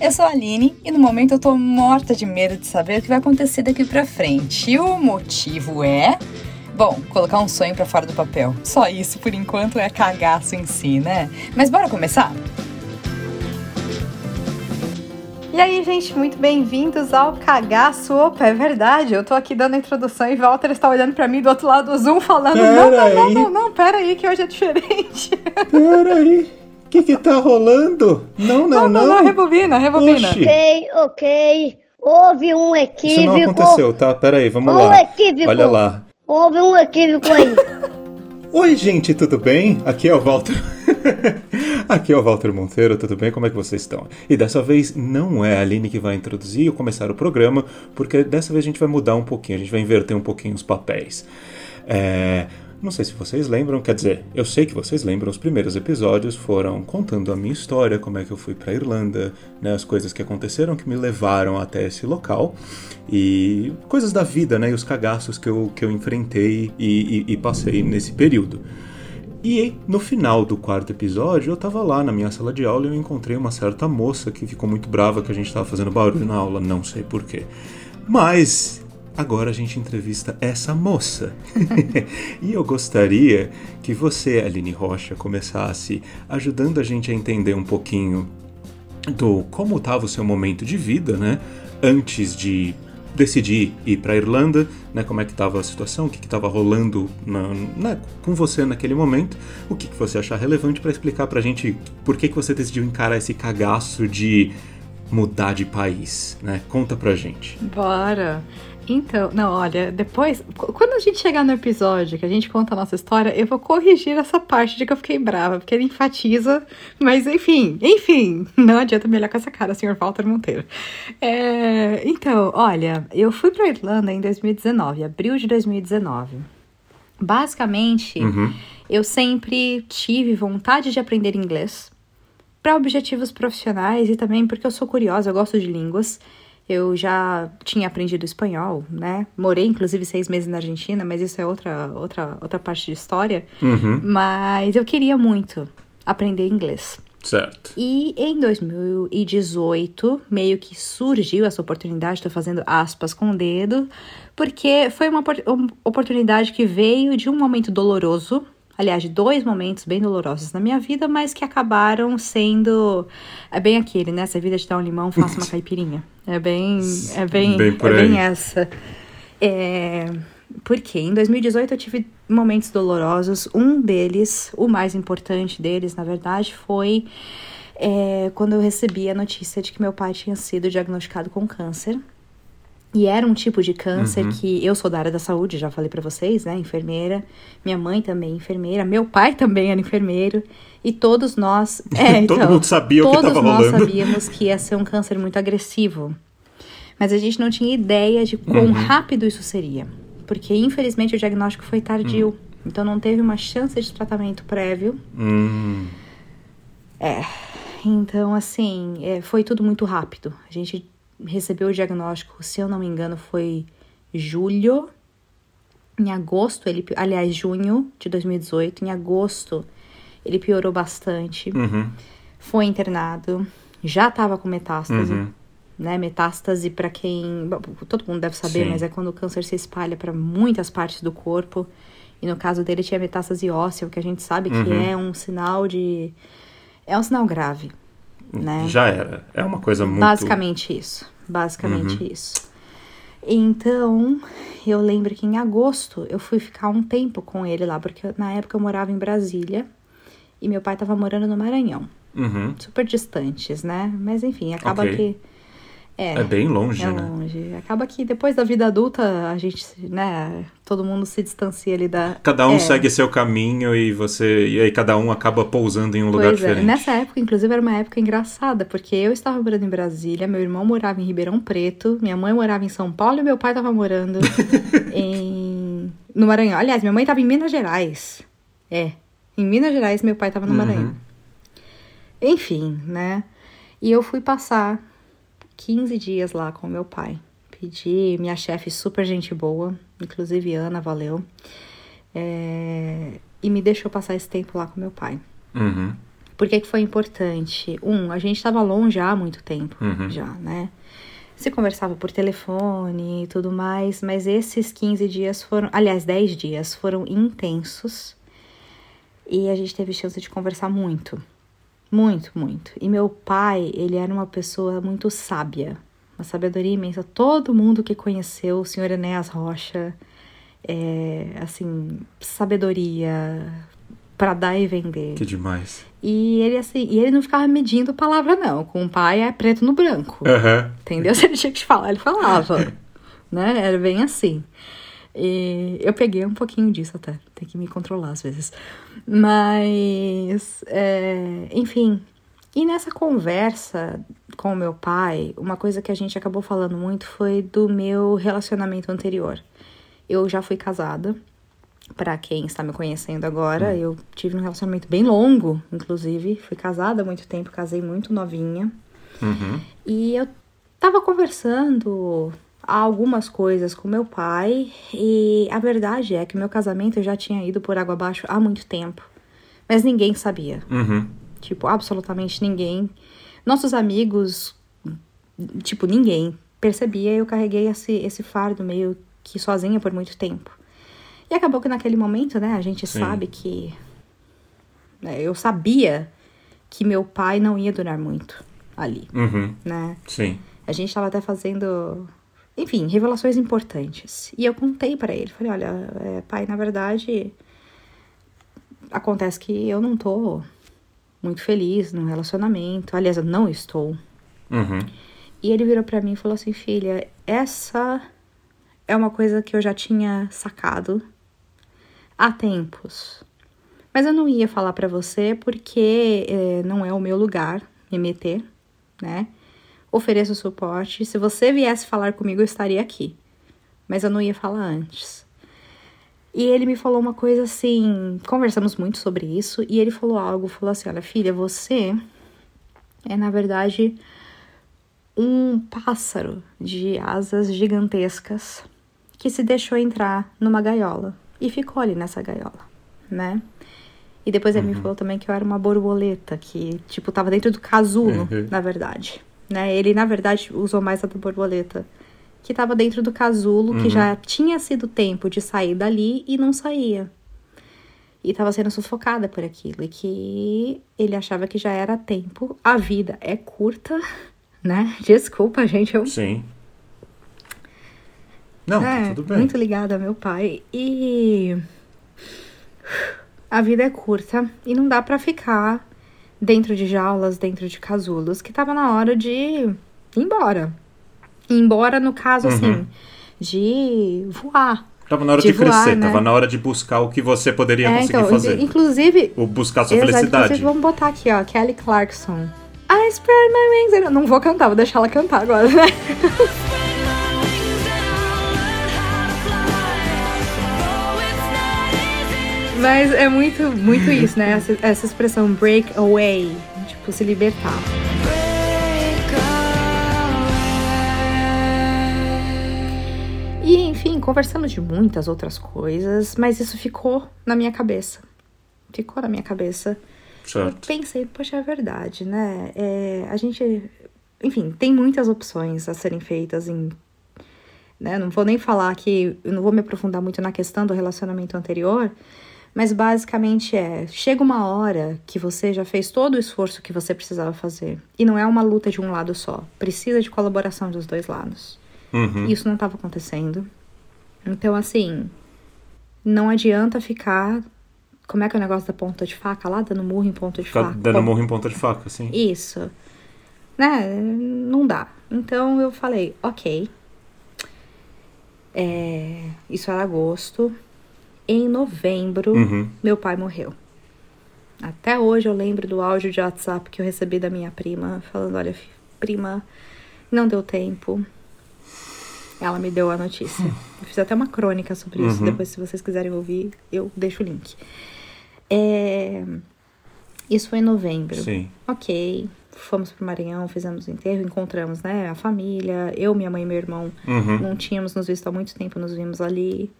Eu sou a Aline e no momento eu tô morta de medo de saber o que vai acontecer daqui pra frente. E o motivo é. Bom, colocar um sonho para fora do papel. Só isso por enquanto é cagaço em si, né? Mas bora começar? E aí, gente, muito bem-vindos ao Cagaço. Opa, é verdade, eu tô aqui dando a introdução e Walter está olhando para mim do outro lado do Zoom falando: pera não, não, aí. não, não, não, pera aí que hoje é diferente. Pera aí. O que que tá rolando? Não, não, Não, não, não, rebobina, rebobina. Oxi. Ok, ok. Houve um Isso equívoco. não aconteceu, tá? Pera aí, vamos Um lá. equívoco. Olha lá. Houve um equívoco aí. Oi, gente, tudo bem? Aqui é o Walter. Aqui é o Walter Monteiro, tudo bem? Como é que vocês estão? E dessa vez não é a Aline que vai introduzir ou começar o programa, porque dessa vez a gente vai mudar um pouquinho, a gente vai inverter um pouquinho os papéis. É. Não sei se vocês lembram, quer dizer, eu sei que vocês lembram, os primeiros episódios foram contando a minha história, como é que eu fui pra Irlanda, né, as coisas que aconteceram que me levaram até esse local e coisas da vida, né, e os cagaços que eu, que eu enfrentei e, e- e passei nesse período. E no final do quarto episódio, eu tava lá na minha sala de aula e eu encontrei uma certa moça que ficou muito brava que a gente tava fazendo barulho na aula, não sei porquê. Mas agora a gente entrevista essa moça. e eu gostaria que você, Aline Rocha, começasse ajudando a gente a entender um pouquinho do como estava o seu momento de vida, né? Antes de decidir ir para Irlanda, né? Como é que estava a situação, o que estava rolando na- né, com você naquele momento, o que, que você achar relevante para explicar pra gente por que, que você decidiu encarar esse cagaço de mudar de país, né? Conta pra gente. Bora. Então, não, olha, depois, qu- quando a gente chegar no episódio que a gente conta a nossa história, eu vou corrigir essa parte de que eu fiquei brava, porque ele enfatiza, mas enfim, enfim, não adianta me olhar com essa cara, senhor Walter Monteiro. É, então, olha, eu fui pra Irlanda em 2019, abril de 2019. Basicamente, Uhum. eu sempre tive vontade de aprender inglês para objetivos profissionais e também porque eu sou curiosa, eu gosto de línguas. Eu já tinha aprendido espanhol, né? Morei, inclusive, seis meses na Argentina, mas isso é outra, outra, outra parte de história. Uhum. Mas eu queria muito aprender inglês. Certo. E em 2018, meio que surgiu essa oportunidade, estou fazendo aspas com o dedo, porque foi uma opor- uma oportunidade que veio de um momento doloroso, aliás, de dois momentos bem dolorosos na minha vida, mas que acabaram sendo. É bem aquele, né? Se a vida te dá um limão, faça uma caipirinha. É bem. É bem, Bem por é aí. bem essa. É, porque em 2018 eu tive momentos dolorosos. Um deles, o mais importante deles, na verdade, foi é, quando eu recebi a notícia de que meu pai tinha sido diagnosticado com câncer. E era um tipo de câncer Uhum. que eu sou da área da saúde, já falei pra vocês, né? Enfermeira. Minha mãe também é enfermeira. Meu pai também era enfermeiro. E todos nós. É, Todo então, mundo sabia o que todos tava nós rolando. sabíamos que ia ser um câncer muito agressivo. Mas a gente não tinha ideia de quão Uhum. rápido isso seria. Porque, infelizmente, o diagnóstico foi tardio. Então, não teve uma chance de tratamento prévio. Hum. Então, assim, é, foi tudo muito rápido. A gente recebeu o diagnóstico, se eu não me engano, foi julho. Em agosto, ele, aliás, junho de 2018, em agosto, ele piorou bastante. Uhum. Foi internado, já tava com metástase. Uhum. Né, metástase, para quem. Todo mundo deve saber, Sim. mas é quando o câncer se espalha para muitas partes do corpo. E no caso dele tinha metástase óssea, o que a gente sabe que Uhum. é um sinal de. É um sinal grave, né? Já era. É uma coisa muito. Basicamente isso. Basicamente Uhum. isso. Então, eu lembro que em agosto eu fui ficar um tempo com ele lá, porque na época eu morava em Brasília e meu pai tava morando no Maranhão. Uhum. Super distantes, né? Mas enfim, acaba Ok. que. É, É bem longe, é né? longe. Acaba que depois da vida adulta, a gente, né? Todo mundo se distancia ali da. Cada um é. segue seu caminho e você e aí cada um acaba pousando em um lugar Pois é, diferente. nessa época, inclusive, era uma época engraçada, porque eu estava morando em Brasília, meu irmão morava em Ribeirão Preto, minha mãe morava em São Paulo e meu pai estava morando em... no Maranhão. Aliás, minha mãe estava em Minas Gerais. É, em Minas Gerais meu pai estava no Uhum. Maranhão. Enfim, né? E eu fui passar 15 dias lá com meu pai. Pedi, minha chefe super gente boa, inclusive Ana, valeu. É, e me deixou passar esse tempo lá com meu pai. Uhum. Por que, que foi importante? Um, a gente estava longe há muito tempo Uhum. já, né? Se conversava por telefone e tudo mais, mas esses 15 dias foram, aliás, 10 dias foram intensos. E a gente teve chance de conversar muito. Muito, muito. E meu pai, ele era uma pessoa muito sábia, uma sabedoria imensa. Todo mundo que conheceu o senhor Enéas Rocha, é, assim, sabedoria para dar e vender. Que demais. E ele assim, e ele não ficava medindo palavra não, com o pai é preto no branco. Aham. Entendeu? Se ele tinha que te falar, ele falava. né? Era bem assim. E eu peguei um pouquinho disso até. Tem que me controlar às vezes. Mas, é, enfim. E nessa conversa com o meu pai, uma coisa que a gente acabou falando muito foi do meu relacionamento anterior. Eu já fui casada. Pra quem está me conhecendo agora, eu tive um relacionamento bem longo, inclusive. Fui casada há muito tempo, casei muito novinha. Uhum. E eu tava conversando algumas coisas com meu pai e a verdade é que meu casamento já tinha ido por água abaixo há muito tempo. Mas ninguém sabia. Uhum. Tipo, absolutamente ninguém. Nossos amigos, tipo, ninguém percebia. Eu carreguei esse, esse fardo meio que sozinha por muito tempo. E acabou que naquele momento, né, a gente Sim. sabe que. né, eu sabia que meu pai não ia durar muito ali, Uhum. né? Sim. A gente estava até fazendo, enfim, revelações importantes. E eu contei pra ele, falei, olha, é, pai, na verdade, acontece que eu não tô muito feliz no relacionamento. Aliás, eu não estou. Uhum. E ele virou pra mim e falou assim, filha, essa é uma coisa que eu já tinha sacado há tempos. Mas eu não ia falar pra você porque eh, não é o meu lugar me meter, né? Ofereço suporte. Se você viesse falar comigo, eu estaria aqui. Mas eu não ia falar antes. E ele me falou uma coisa assim, conversamos muito sobre isso, e ele falou algo, falou assim, olha, filha, você é na verdade um pássaro de asas gigantescas que se deixou entrar numa gaiola e ficou ali nessa gaiola, né? E depois ele me falou também que eu era uma borboleta, que, tipo, tava dentro do casulo, Uhum. na verdade. Né? Ele, na verdade, usou mais a da borboleta, que tava dentro do casulo, que já tinha sido tempo de sair dali e não saía. E tava sendo sufocada por aquilo. E que ele achava que já era tempo. A vida é curta, né? Desculpa, gente, eu Sim. Não, é, tá tudo bem. muito ligada a meu pai. E a vida é curta e não dá pra ficar dentro de jaulas, dentro de casulos, que tava na hora de ir embora. Ir embora, no caso, Uhum. assim, de voar. Tava na hora de de, crescer, voar, né? tava na hora de buscar o que você poderia É, conseguir então, fazer. inclusive, O buscar sua Exato, felicidade. inclusive, vamos botar aqui, ó, Kelly Clarkson. I spread my wings. Eu não vou cantar, vou deixar ela cantar agora, né? Mas é muito, muito isso, né? Essa, essa expressão break away, tipo, se libertar. E, enfim, conversamos de muitas outras coisas, mas isso ficou na minha cabeça. Ficou na minha cabeça. Certo. pensei, poxa, é verdade, né? É, a gente, enfim, tem muitas opções a serem feitas em. Né? Não vou nem falar que. Eu não vou me aprofundar muito na questão do relacionamento anterior, mas basicamente é: chega uma hora que você já fez todo o esforço que você precisava fazer. E não é uma luta de um lado só. Precisa de colaboração dos dois lados. Uhum. Isso não estava acontecendo. Então, assim, não adianta ficar. Como é que é o negócio da ponta de faca lá? Dando murro em ponta de faca. dando morro em ponta de faca, assim. Isso. Né? Não dá. Então eu falei, ok. É, isso era agosto. Em novembro, Uhum. meu pai morreu. Até hoje eu lembro do áudio de WhatsApp que eu recebi da minha prima, falando: olha, prima, não deu tempo. Ela me deu a notícia. Eu fiz até uma crônica sobre isso. Uhum. Depois, se vocês quiserem ouvir, eu deixo o link. É, Isso foi em novembro. Sim. Ok. Fomos pro Maranhão, fizemos o enterro, encontramos, né, a família. Eu, minha mãe e meu irmão Uhum. não tínhamos nos visto há muito tempo, nos vimos ali.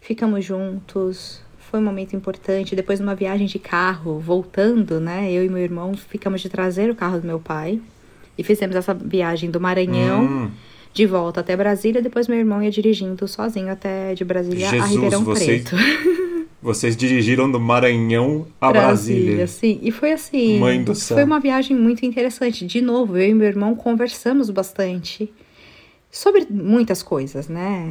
Ficamos juntos, foi um momento importante. Depois, numa viagem de carro, voltando, né? Eu e meu irmão ficamos de trazer o carro do meu pai. E fizemos essa viagem do Maranhão Hum. de volta até Brasília. Depois, meu irmão ia dirigindo sozinho até de Brasília a Jesus, Ribeirão vocês- Preto. Vocês dirigiram do Maranhão a Brasília. sim. E foi assim. Mãe do céu. Foi uma viagem muito interessante. De novo, eu e meu irmão conversamos bastante sobre muitas coisas, né?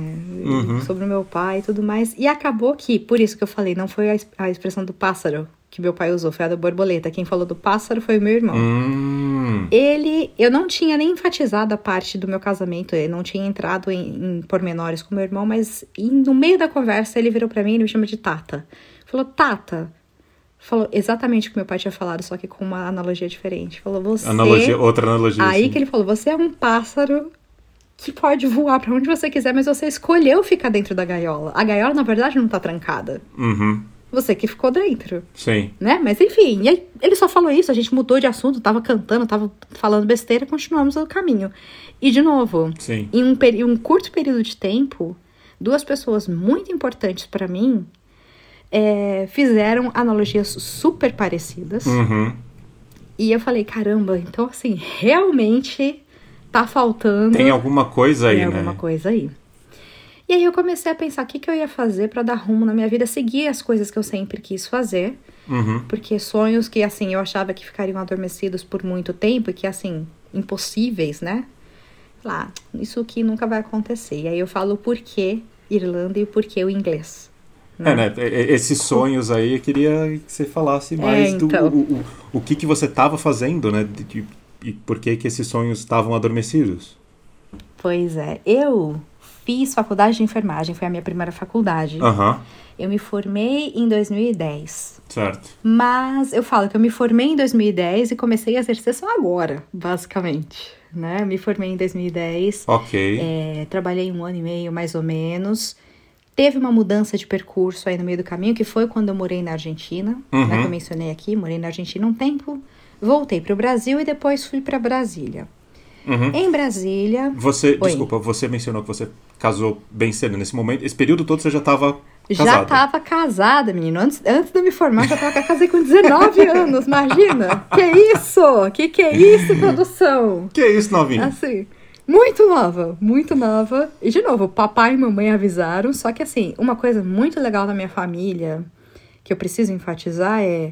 Uhum. Sobre o meu pai e tudo mais. E acabou que, por isso que eu falei, não foi a, a expressão do pássaro que meu pai usou, foi a da borboleta. Quem falou do pássaro foi o meu irmão. Hum. Ele, eu não tinha nem enfatizado a parte do meu casamento, eu não tinha entrado em, em pormenores com meu irmão, mas em- no meio da conversa ele virou pra mim e me chama de Tata. Falou, Tata. Falou exatamente o que meu pai tinha falado, só que com uma analogia diferente. Falou, você. Analogia, outra analogia. Aí assim. que ele falou, você é um pássaro que pode voar pra onde você quiser, mas você escolheu ficar dentro da gaiola. A gaiola, na verdade, não tá trancada. Uhum. Você que ficou dentro Sim. né? Mas enfim, e aí ele só falou isso, a gente mudou de assunto, tava cantando, tava falando besteira, continuamos o caminho. E de novo, Sim. em um, peri- um curto período de tempo, duas pessoas muito importantes pra mim é, fizeram analogias super parecidas. Uhum. E eu falei, caramba, então assim, realmente tá faltando Tem alguma coisa aí, tem né? alguma coisa aí. E aí eu comecei a pensar o que, que eu ia fazer pra dar rumo na minha vida, seguir as coisas que eu sempre quis fazer. Uhum. Porque sonhos que, assim, eu achava que ficariam adormecidos por muito tempo e que, assim, impossíveis, né? Lá, isso aqui nunca vai acontecer. E aí eu falo o porquê Irlanda e o porquê o inglês. É, né? e- e- Esses sonhos aí, eu queria que você falasse mais então. do o, o, o que, que você estava fazendo, né? De- de- e por que, que esses sonhos estavam adormecidos. Pois é, eu fiz faculdade de enfermagem, foi a minha primeira faculdade. Aham, Eu me formei em 2010. certo. Mas eu falo que eu me formei em 2010 e comecei a exercer só agora, basicamente. Né? Me formei em 2010. Ok. É, trabalhei um ano e meio, mais ou menos. Teve uma mudança de percurso aí no meio do caminho, que foi quando eu morei na Argentina, Uhum. né, que eu mencionei aqui. Morei na Argentina um tempo, voltei para o Brasil e depois fui para Brasília. Uhum. Em Brasília, Você, Oi. desculpa, você mencionou que você casou bem cedo. Nesse momento, esse período todo você já estava já casada. estava casada, menino. Antes, antes de eu me formar, já tava casei com 19 anos, imagina? Que isso? Que que é isso, produção? Que isso, novinho? Assim, muito nova, muito nova. E de novo, papai e mamãe avisaram, só que assim, uma coisa muito legal da minha família, que eu preciso enfatizar é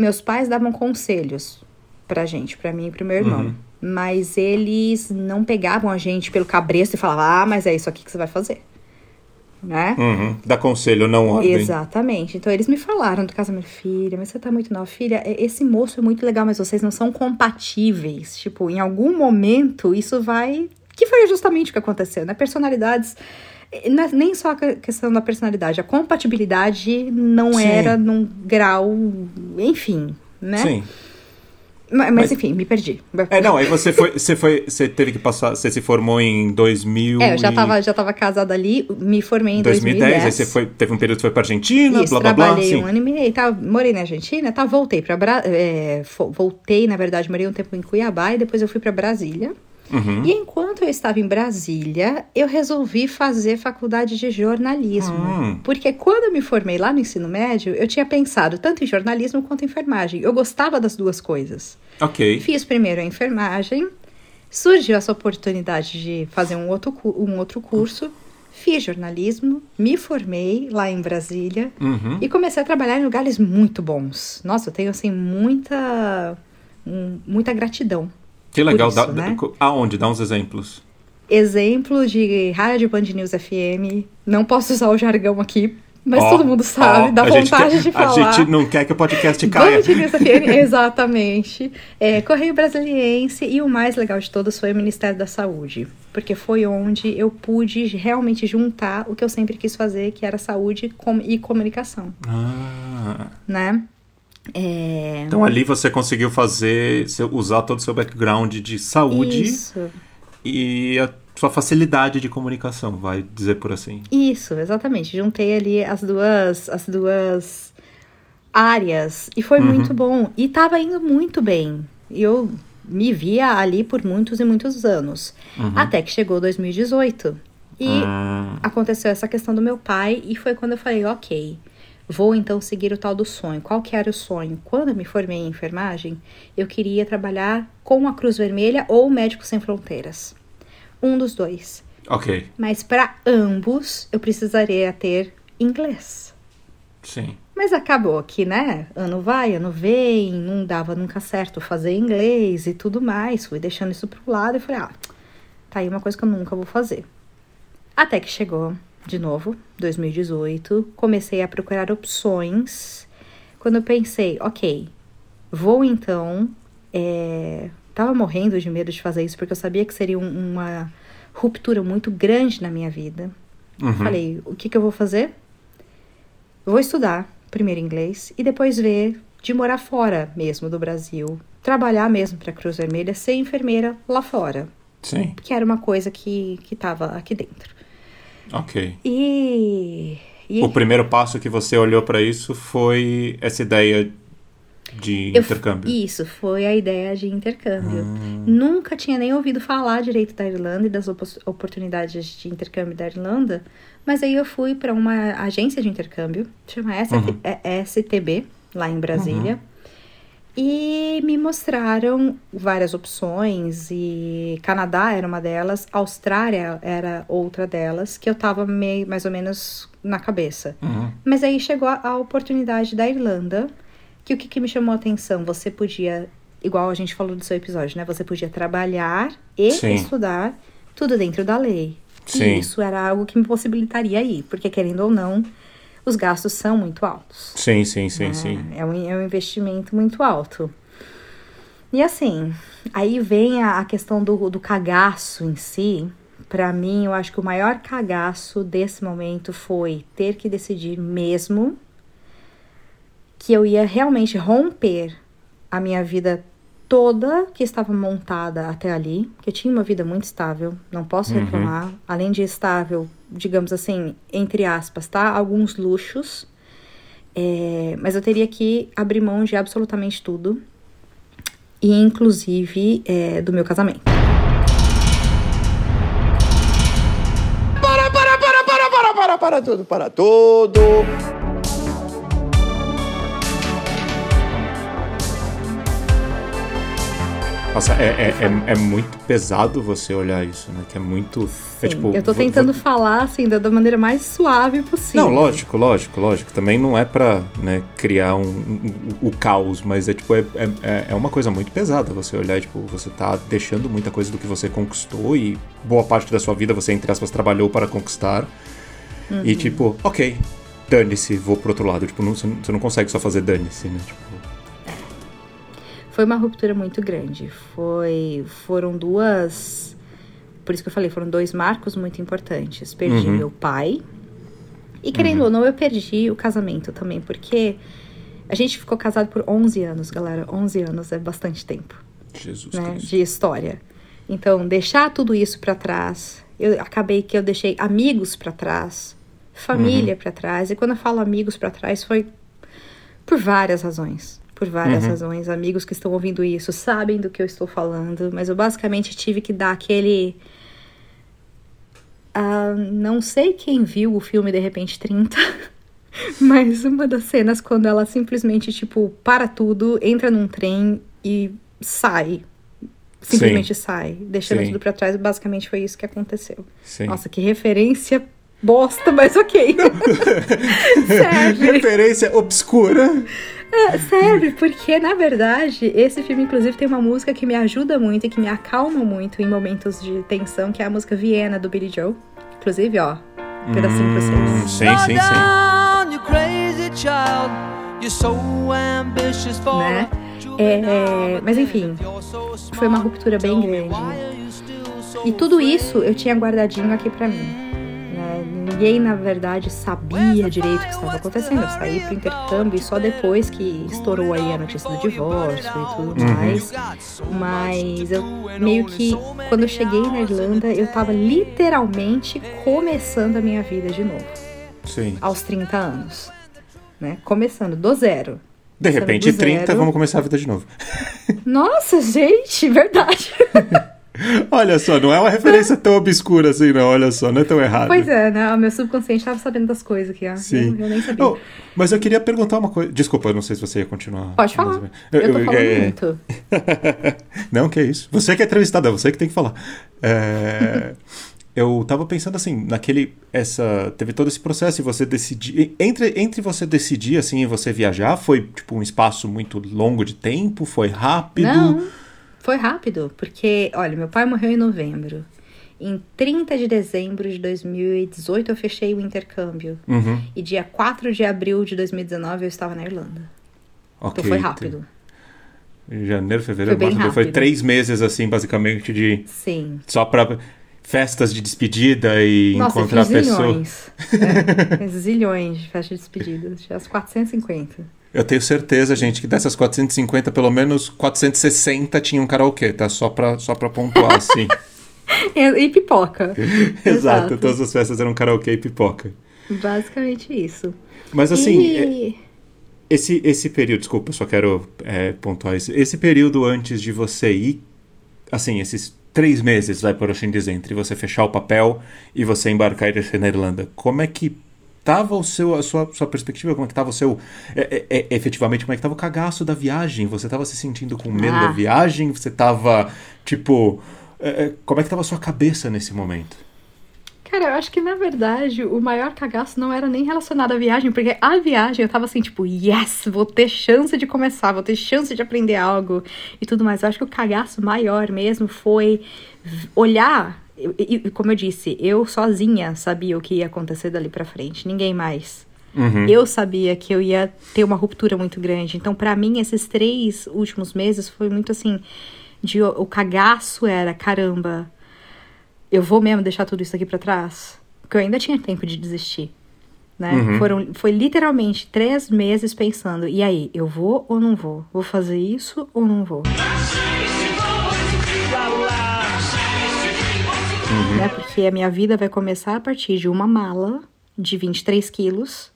meus pais davam conselhos pra gente, pra mim e pro meu irmão. Uhum. Mas eles não pegavam a gente pelo cabresto e falavam: "Ah, mas é isso aqui que você vai fazer". Né? Uhum. Dá conselho, não ordem. Exatamente. Então eles me falaram do casamento, filha, mas você tá muito nova. Filha, esse moço é muito legal, mas vocês não são compatíveis. Tipo, em algum momento isso vai. Que foi justamente o que aconteceu, né? Personalidades. É Nem só a que- questão da personalidade, a compatibilidade não Sim. era num grau. Enfim, né? Sim. Ma- Mas, Mas- enfim, me perdi. É, não, aí você foi, você foi, você teve que passar, você se formou em 2000 É, eu já tava, já tava casada ali, me formei em 2010, 2010. aí você foi, teve um período que foi pra Argentina, Isso, blá blá blá, trabalhei um ano e meio, tá, morei na Argentina, tá, voltei para voltei, na verdade, morei um tempo em Cuiabá e depois eu fui para Brasília. Uhum. E enquanto eu estava em Brasília, eu resolvi fazer faculdade de jornalismo. Hum. Porque quando eu me formei lá no ensino médio, eu tinha pensado tanto em jornalismo quanto em enfermagem. Eu gostava das duas coisas. Ok. Fiz primeiro a enfermagem, surgiu essa oportunidade de fazer um outro, um outro curso, fiz jornalismo, me formei lá em Brasília Uhum. e comecei a trabalhar em lugares muito bons. Nossa, eu tenho assim muita um, muita gratidão. Que legal. isso, dá- né? Aonde? Dá uns exemplos. Exemplo de rádio Band News FM. Não posso usar o jargão aqui, mas Ó, todo mundo sabe, ó, dá vontade quer- de falar. A gente não quer que o podcast caia. Band News FM, exatamente. É, Correio Brasiliense e o mais legal de todos foi o Ministério da Saúde. Porque foi onde eu pude realmente juntar o que eu sempre quis fazer, que era saúde e comunicação, Ah, né? É, então ali você conseguiu fazer, usar todo o seu background de saúde Isso, e a sua facilidade de comunicação, vai dizer por assim. isso, exatamente. Juntei ali as duas, as duas áreas e foi Uhum. muito bom. E tava indo muito bem. Eu me via ali por muitos e muitos anos. Uhum. Até que chegou 2018. E Hum, aconteceu essa questão do meu pai e foi quando eu falei, ok, vou então seguir o tal do sonho. Qual que era o sonho? Quando eu me formei em enfermagem, eu queria trabalhar com a Cruz Vermelha ou Médicos Sem Fronteiras. Um dos dois. Ok. Mas para ambos, eu precisaria ter inglês. Sim. Mas acabou que, né? Ano vai, ano vem, não dava nunca certo fazer inglês e tudo mais. Fui deixando isso pro lado e falei, ah, tá aí uma coisa que eu nunca vou fazer. Até que chegou, de novo, 2018, comecei a procurar opções. Quando eu pensei, ok, vou então. É... Tava morrendo de medo de fazer isso, porque eu sabia que seria um- uma ruptura muito grande na minha vida. Uhum. Falei, o que, que eu vou fazer? Vou estudar primeiro inglês e depois ver de morar fora mesmo do Brasil. Trabalhar mesmo para Cruz Vermelha, ser enfermeira lá fora. Sim. Que era uma coisa que, que tava aqui dentro. Ok. E. e O primeiro passo que você olhou pra isso foi essa ideia de eu- intercâmbio. Isso, foi a ideia de intercâmbio. Hum. Nunca tinha nem ouvido falar direito da Irlanda e das opos- oportunidades de intercâmbio da Irlanda, mas aí eu fui para uma agência de intercâmbio, chama S- Uhum. é STB, lá em Brasília. E me mostraram várias opções e Canadá era uma delas, Austrália era outra delas, que eu tava meio mais ou menos na cabeça. Uhum. Mas aí chegou a, a oportunidade da Irlanda, que o que, que me chamou a atenção? Você podia, igual a gente falou do seu episódio, né? Você podia trabalhar e Sim. estudar tudo dentro da lei. Sim. E isso era algo que me possibilitaria ir, porque querendo ou não, os gastos são muito altos. Sim, sim, sim, né? sim. É um, é um investimento muito alto. E assim, aí vem a, a questão do, do cagaço em si. Pra mim, eu acho que o maior cagaço desse momento foi ter que decidir mesmo que eu ia realmente romper a minha vida toda que estava montada até ali, que eu tinha uma vida muito estável, não posso Uhum. reclamar. Além de estável, digamos assim, entre aspas, tá? Alguns luxos. É, mas eu teria que abrir mão de absolutamente tudo. E inclusive é, do meu casamento. Para, para, para, para, para, para, para tudo, para tudo. Nossa, é, é, é, é muito pesado você olhar isso, né? Que é muito. é tipo, eu tô tentando vo- falar assim da, da maneira mais suave possível. Não, lógico, lógico, lógico. Também não é pra né, criar um, um- o caos, mas é tipo, é, é, é uma coisa muito pesada você olhar, tipo, você tá deixando muita coisa do que você conquistou e boa parte da sua vida você, entre aspas, trabalhou para conquistar. Uhum. E tipo, ok, dane-se, vou pro outro lado. Tipo, não- você não consegue só fazer dane-se, né? Tipo, Foi uma ruptura muito grande. Foi, foram duas, por isso que eu falei, foram dois marcos muito importantes. Perdi Uhum. meu pai e querendo ou não, eu perdi o casamento também, porque a gente ficou casado por 11 anos, galera. 11 anos é bastante tempo. Jesus né, Cristo. de história. Então, deixar tudo isso pra trás, eu acabei que eu deixei amigos pra trás, família pra trás. E quando eu falo amigos pra trás, foi por várias razões. Por várias razões. Amigos que estão ouvindo isso sabem do que eu estou falando, mas eu basicamente tive que dar aquele. Ah, não sei quem viu o filme De Repente 30, mas uma das cenas quando ela simplesmente, tipo, para tudo, entra num trem e sai. Simplesmente sai, deixando Sim. tudo pra trás. Basicamente foi isso que aconteceu. Sim. Nossa, que referência bosta, mas ok. serve. Referência obscura. É, serve, porque na verdade, esse filme, inclusive, tem uma música que me ajuda muito e que me acalma muito em momentos de tensão, que é a música Viena do Billy Joe. Inclusive, ó, um pedacinho pra Hum, vocês. sim, Slow sim, sim. down, you crazy child. You're so ambitious for Né? a É, mas enfim, foi uma ruptura bem grande. E tudo isso eu tinha guardadinho aqui pra mim. Ninguém, na verdade, sabia direito o que estava acontecendo. Eu saí pro intercâmbio e só depois que estourou aí a notícia do divórcio e tudo mais. Mas eu meio que, quando eu cheguei na Irlanda, eu tava literalmente começando a minha vida de novo. Sim. Aos 30 anos. Né? Começando do zero. De repente, do 30, zero. vamos começar a vida de novo. Nossa, gente, verdade. Olha só, não é uma referência tão obscura assim, não. Olha só, não é tão errado. Pois é, né? O meu subconsciente tava sabendo das coisas aqui, ó. Sim. Eu, eu nem sabia. Oh, mas eu queria perguntar uma coisa. Desculpa, eu não sei se você ia continuar. Pode falar. menos. Eu, tô falando é- muito. Não, que é isso. Você que é entrevistada, é você que tem que falar. É, eu tava pensando assim, naquele. Essa. Teve todo esse processo e você decidir. Entre, entre você decidir assim e você viajar, foi tipo um espaço muito longo de tempo? Foi rápido? Não, foi rápido, porque, olha, meu pai morreu em novembro. Em 30 de dezembro de 2018 eu fechei o intercâmbio. Uhum. E dia 4 de abril de 2019 eu estava na Irlanda. Ok, Então foi rápido. Janeiro, fevereiro, Foi março, foi três meses, assim, basicamente, de. Sim. Só pra festas de despedida e Nossa, encontrar pessoas. zilhões. É, zilhões de festa de despedida. Tinha as 450. Eu tenho certeza, gente, que dessas 450, pelo menos 460 tinham karaokê, tá? Só pra, só pra pontuar, assim. E, pipoca. Exato, todas as festas eram karaokê e pipoca. Basicamente isso. Mas assim, é- e... esse, esse período, desculpa, só quero é, pontuar isso. Esse período antes de você ir, assim, esses três meses, vai por assim dizer, entre você fechar o papel e você embarcar e descer na Irlanda, como é que tava o seu, a sua, sua perspectiva? Como é que tava o seu, é, é, é, efetivamente, como é que tava o cagaço da viagem? Você tava se sentindo com medo Ah. da viagem? Você tava, tipo, é, é, como é que tava a sua cabeça nesse momento? Cara, eu acho que na verdade o maior cagaço não era nem relacionado à viagem, porque a viagem eu tava assim, tipo, yes, vou ter chance de começar, vou ter chance de aprender algo e tudo mais. Eu acho que o cagaço maior mesmo foi olhar, e, como eu disse, eu sozinha sabia o que ia acontecer dali pra frente, ninguém mais. Uhum. Eu sabia que eu ia ter uma ruptura muito grande. Então, pra mim, esses três últimos meses foi muito assim. De, o cagaço era, caramba, eu vou mesmo deixar tudo isso aqui pra trás? Porque eu ainda tinha tempo de desistir. Né? Uhum. Foram, foi literalmente três meses pensando, e aí, eu vou ou não vou? Vou fazer isso ou não vou? Né? Porque a minha vida vai começar a partir de uma mala de 23 quilos,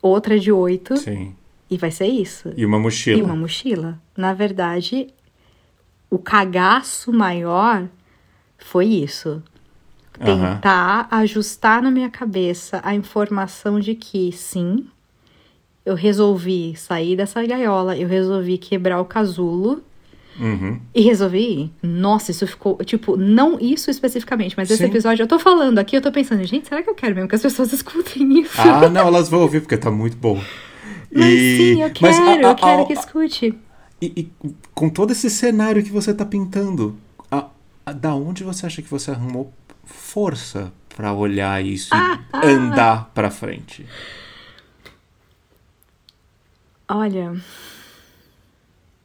outra de 8, Sim. e vai ser isso. E uma mochila. E uma mochila. Na verdade, o cagaço maior foi isso. Tentar ajustar na minha cabeça a informação de que sim, eu resolvi sair dessa gaiola, eu resolvi quebrar o casulo Uhum. e resolvi. Nossa, isso ficou, tipo, não isso especificamente, mas esse Sim. episódio eu tô falando aqui, eu tô pensando, gente, será que eu quero mesmo que as pessoas escutem isso? Ah, não, elas vão ouvir porque tá muito bom. mas E- sim, eu mas quero, a- a- eu quero a- que escute. E, e com todo esse cenário que você tá pintando, da onde você acha que você arrumou força pra olhar isso Ah, e andar pra frente? Olha,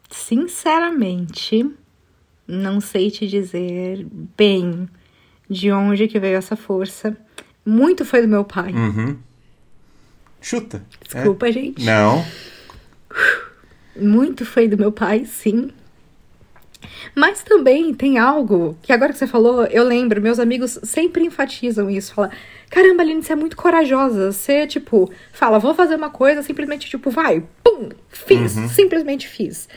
sinceramente, não sei te dizer bem de onde que veio essa força. Muito foi do meu pai. Uhum. Chuta. Desculpa, É? gente. Não. Muito foi do meu pai, sim. Mas também tem algo que agora que você falou, eu lembro, meus amigos sempre enfatizam isso. Fala, caramba, Aline, você é muito corajosa. Você, tipo, fala, vou fazer uma coisa, simplesmente, tipo, vai, pum, fiz, simplesmente fiz.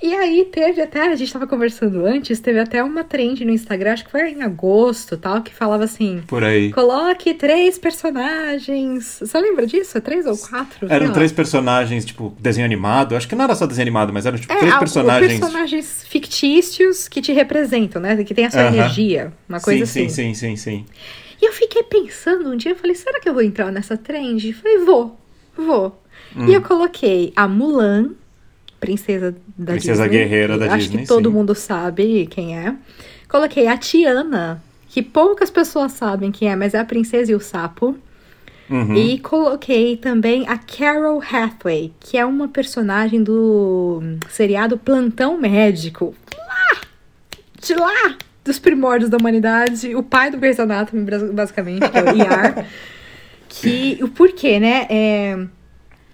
E aí teve até, a gente tava conversando antes, teve até uma trend no Instagram, acho que foi em agosto tal, que falava assim. Por aí. Coloque três personagens. Você lembra disso? É três ou quatro? Eram três personagens, tipo, desenho animado. Acho que não era só desenho animado, mas eram, tipo, É, três a- personagens. personagens fictícios que te representam, né? Que tem a sua energia, uma coisa sim, assim. sim, sim, sim, sim. E eu fiquei pensando um dia, eu falei, será que eu vou entrar nessa trend? Eu falei, vou, vou. Hum. E eu coloquei a Mulan, princesa da Princesa Disney. guerreira da Acho Disney, que todo sim. mundo sabe quem é. Coloquei a Tiana, que poucas pessoas sabem quem é, mas é a princesa e o sapo. Uhum. E coloquei também a Carol Hathaway, que é uma personagem do seriado Plantão Médico. Lá! De lá! Dos primórdios da humanidade. O pai do Grey's Anatomy, basicamente, que é o ER. que, o porquê, né? É,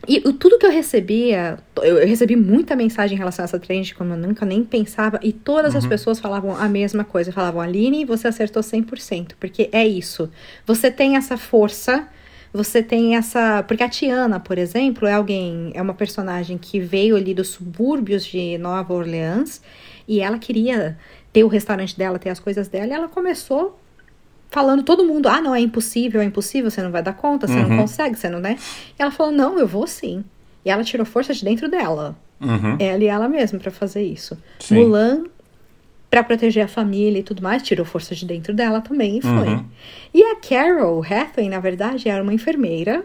e o, tudo que eu recebia, eu, recebi muita mensagem em relação a essa trend, como eu nunca nem pensava, e todas as pessoas falavam a mesma coisa. Falavam, Aline, você acertou 100%, porque é isso. Você tem essa força, você tem essa. Porque a Tiana, por exemplo, é alguém, é uma personagem que veio ali dos subúrbios de Nova Orleans e ela queria ter o restaurante dela, ter as coisas dela, e ela começou falando todo mundo: ah, não, é impossível, é impossível, você não vai dar conta, você Uhum. não consegue, você não, né? E ela falou: não, eu vou sim. E ela tirou força de dentro dela. Uhum. Ela e ela mesma pra fazer isso. Sim. Mulan, pra proteger a família e tudo mais, tirou força de dentro dela também e foi. Uhum. E a Carol Hathaway, na verdade, era uma enfermeira,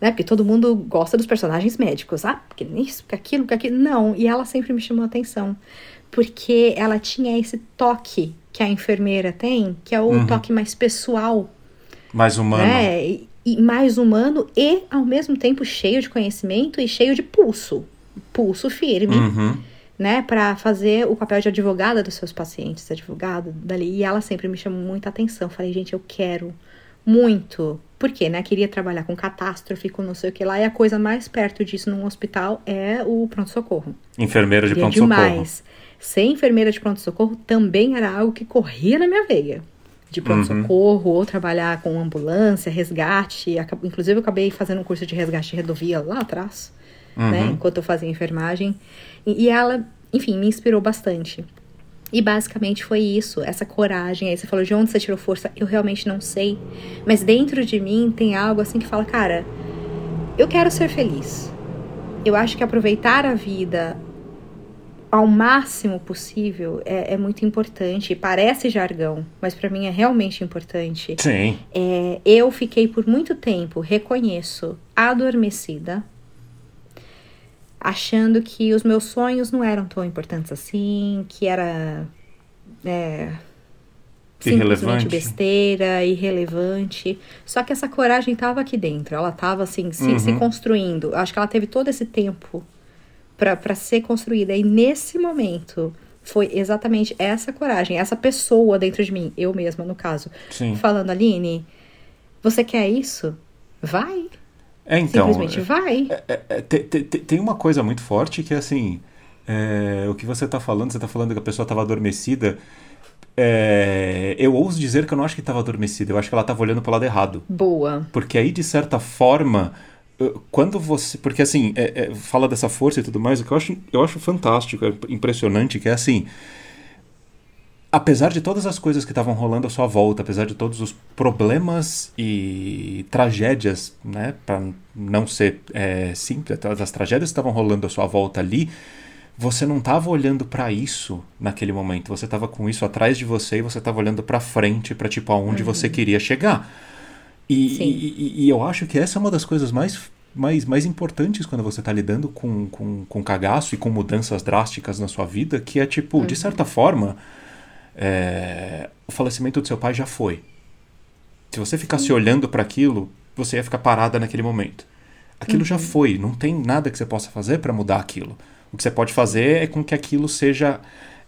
né? Porque todo mundo gosta dos personagens médicos. Ah, porque isso, porque aquilo, porque aquilo. Não, e ela sempre me chamou a atenção. Porque ela tinha esse toque que a enfermeira tem, que é o Uhum. toque mais pessoal, Mais humano. né? E, e mais humano e, ao mesmo tempo, cheio de conhecimento e cheio de pulso. Pulso firme Uhum. né, para fazer o papel de advogada dos seus pacientes, advogada dali. E ela sempre me chamou muita atenção. Falei, gente, eu quero muito. Por quê, né? Queria trabalhar com catástrofe, com não sei o que lá. E a coisa mais perto disso num hospital é o pronto-socorro. Enfermeira de pronto-socorro. demais. Ser enfermeira de pronto-socorro também era algo que corria na minha veia. De pronto-socorro, ou trabalhar com ambulância, resgate. Inclusive, eu acabei fazendo um curso de resgate de rodovia lá atrás, né? Enquanto eu fazia enfermagem. E, e ela, enfim, me inspirou bastante. E basicamente foi isso, essa coragem. Aí você falou, de onde você tirou força? Eu realmente não sei. Mas dentro de mim tem algo assim que fala, cara, eu quero ser feliz. Eu acho que aproveitar a vida ao máximo possível é, é muito importante. Parece jargão, mas para mim é realmente importante. Sim. É, eu fiquei por muito tempo, reconheço, adormecida, achando que os meus sonhos não eram tão importantes assim, que era é, simplesmente besteira, irrelevante. Só que essa coragem estava aqui dentro, ela estava assim, se, se Uhum. construindo. Acho que ela teve todo esse tempo para ser construída. E nesse momento foi exatamente essa coragem, essa pessoa dentro de mim, eu mesma no caso, Sim. falando, Aline, você quer isso? Vai. É, então. Simplesmente vai. É, é, te- te- te- tem uma coisa muito forte que é assim. é, o que você tá falando, você tá falando que a pessoa estava adormecida. é, eu ouso dizer que eu não acho que estava adormecida, eu acho que ela estava olhando pro lado errado. Boa. Porque aí, de certa forma, quando você. Porque assim, é- é, fala dessa força e tudo mais, o que eu acho, eu acho fantástico, é impressionante, que é assim. Apesar de todas as coisas que estavam rolando à sua volta, apesar de todos os problemas e tragédias, né, para não ser é, simples, todas as tragédias que estavam rolando à sua volta ali, você não estava olhando para isso naquele momento. Você estava com isso atrás de você e você estava olhando para frente, para tipo aonde você queria chegar. E, e- e- eu acho que essa é uma das coisas mais, mais, mais importantes quando você está lidando com, com, com cagaço e com mudanças drásticas na sua vida, que é tipo, de certa forma, é, o falecimento do seu pai já foi. Se você ficasse olhando para aquilo, você ia ficar parada naquele momento. Aquilo já foi, não tem nada que você possa fazer para mudar aquilo. O que você pode fazer é com que aquilo seja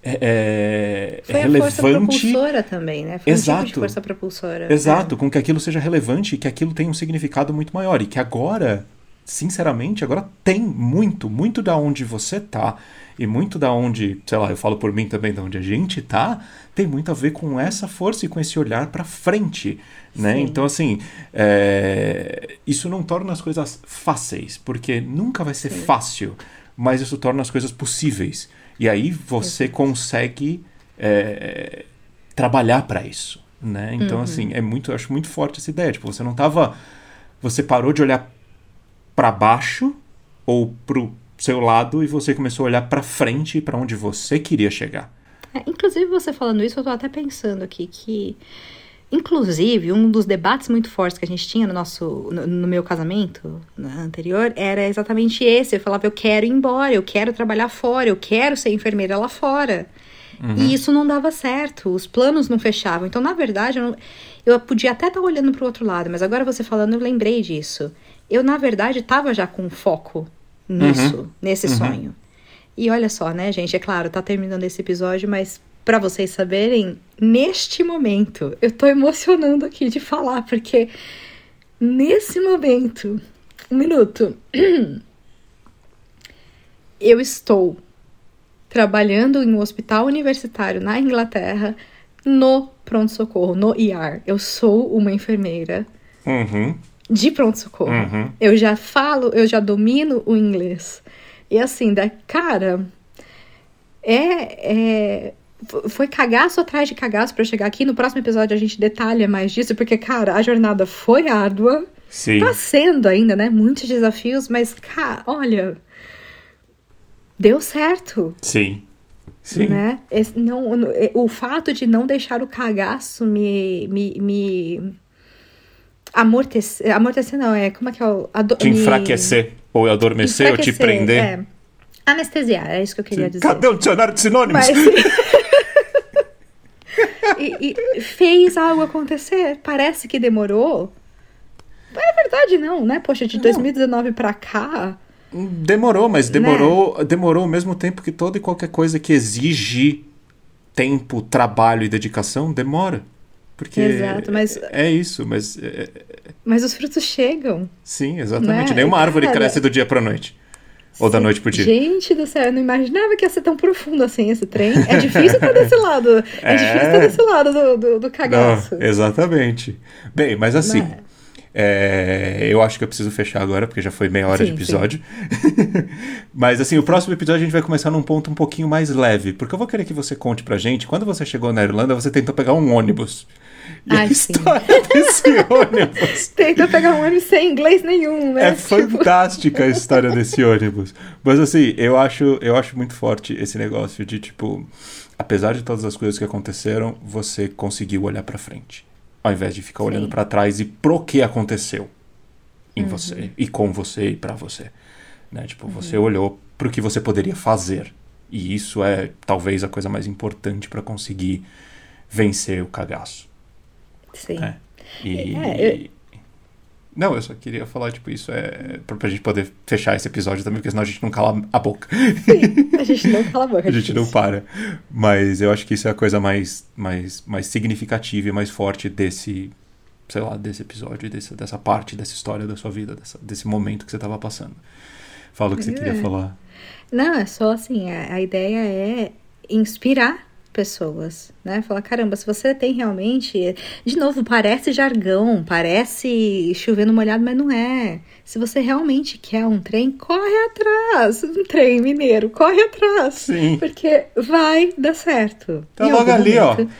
é, é, Foi a força relevante. propulsora também, né? Foi um tipo Exato. de força propulsora. Exato, com que aquilo seja relevante e que aquilo tenha um significado muito maior. E que agora, sinceramente, agora tem muito, muito da onde você tá e muito da onde, sei lá, eu falo por mim também, da onde a gente tá, tem muito a ver com essa força e com esse olhar pra frente, né? Sim. Então, assim, é, isso não torna as coisas fáceis, porque nunca vai ser fácil, mas isso torna as coisas possíveis. E aí você consegue é, trabalhar pra isso, né? Então, assim, é muito, eu acho muito forte essa ideia. Tipo, você não tava. Você parou de olhar pra baixo ou pro seu lado e você começou a olhar pra frente pra onde você queria chegar. É, inclusive, você falando isso, eu tô até pensando aqui que. Inclusive, um dos debates muito fortes que a gente tinha no nosso, no, no meu casamento né, anterior era exatamente esse. Eu falava, eu quero ir embora, eu quero trabalhar fora, eu quero ser enfermeira lá fora. E isso não dava certo, os planos não fechavam. Então, na verdade, eu, não- eu podia até estar olhando para o outro lado, mas agora você falando, eu lembrei disso. Eu, na verdade, estava já com foco nisso, nesse sonho. E olha só, né, gente? É claro, tá terminando esse episódio, mas pra vocês saberem, neste momento, eu tô emocionando aqui de falar, porque nesse momento, um minuto, eu estou trabalhando em um hospital universitário na Inglaterra, no pronto-socorro, no ER. Eu sou uma enfermeira. Uhum. de pronto-socorro. Uhum. Eu já falo, eu já domino o inglês. E assim, da cara, é, é foi cagaço atrás de cagaço pra chegar aqui. No próximo episódio a gente detalha mais disso, porque, cara, a jornada foi árdua. Sim. Tá sendo ainda, né? Muitos desafios, mas, cara, olha. Deu certo, Sim. Sim. né? Esse- não, o fato de não deixar o cagaço me. me, me amortecer. Amortecer não, é. Como é que é o. ado- Te me- enfraquecer, ou adormecer, ou te enfraquecer, prender. É. Anestesiar, é isso que eu queria dizer. Cadê o dicionário de sinônimos? Mas. e, e fez algo acontecer. Parece que demorou. Mas é verdade, não, né? Poxa, de 2019 pra cá. Demorou, mas demorou, demorou o mesmo tempo que toda e qualquer coisa que exige tempo, trabalho e dedicação, demora. Porque Exato, mas- é isso, mas é- Mas os frutos chegam. sim, exatamente. Né? Nenhuma árvore Cara, cresce do dia pra noite. Ou da noite pro dia. Gente do céu, eu não imaginava que ia ser tão profundo assim esse trem. É difícil estar desse lado. É, É. difícil estar desse lado do, do, do cagaço. Não, exatamente. Bem, mas assim, Né? é, eu acho que eu preciso fechar agora, porque já foi meia hora Sim, de episódio. mas assim, o próximo episódio a gente vai começar num ponto um pouquinho mais leve, porque eu vou querer que você conte pra gente, quando você chegou na Irlanda, você tentou pegar um ônibus. E a Ai, sim. história desse ônibus Tenta pegar um ônibus sem inglês nenhum, né? é fantástica a história desse ônibus. Mas assim, eu acho, eu acho muito forte esse negócio de tipo, apesar de todas as coisas que aconteceram, você conseguiu olhar pra frente, ao invés de ficar olhando pra trás e pro que aconteceu em Uhum. você e com você e pra você, né? Tipo, você olhou pro que você poderia fazer. E isso é talvez a coisa mais importante pra conseguir vencer o cagaço. Sim. É. E. É, Não, eu só queria falar, tipo, isso é pra, pra gente poder fechar esse episódio também, porque senão a gente não cala a boca. A gente não cala a boca. a gente não difícil. para. Mas eu acho que isso é a coisa mais, mais, mais significativa e mais forte desse, sei lá, desse episódio, desse, dessa parte dessa história da sua vida, dessa- desse momento que você tava passando. Fala o que você queria É. falar. Não, é só assim, a, a ideia é inspirar pessoas, né? Falar, caramba, se você tem realmente, de novo, parece jargão, parece chovendo molhado, mas não é. Se você realmente quer um trem, corre atrás, um trem mineiro, corre atrás. Sim. Porque vai dar certo. Tá Em logo ali, ó. momento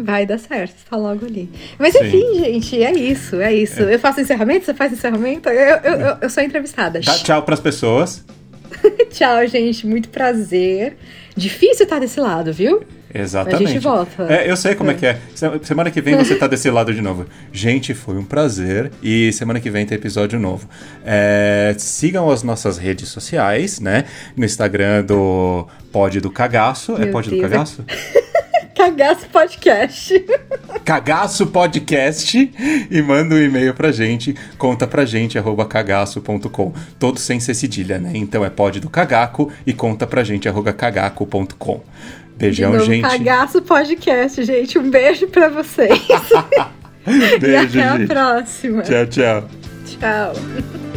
Vai dar certo, tá logo ali. Mas Sim. enfim, gente, é isso, é isso. Eu faço encerramento, você faz encerramento, eu, eu, eu, eu sou entrevistada. Dá tchau pras pessoas. Tchau, gente. Muito prazer. Difícil estar desse lado, viu? Exatamente. A gente volta. É, eu sei como é. que é. Se- Semana que vem você tá desse lado de novo. Gente, foi um prazer. E semana que vem tem episódio novo. É, sigam as nossas redes sociais, né? No Instagram do Pod do Cagaço. é Meu Pod do Deus. Cagaço? Cagaço podcast. Cagaço Podcast. E manda um e-mail pra gente. Conta pra gente, arroba cagaço.com. Todo sem ser cedilha, né? Então é Pod do Cagaco e conta pra gente, arroba cagaco.com. Beijão, novo, gente. Cagaço podcast, gente. Um beijo pra vocês. e Beijo, até a gente. próxima. Tchau, tchau. Tchau.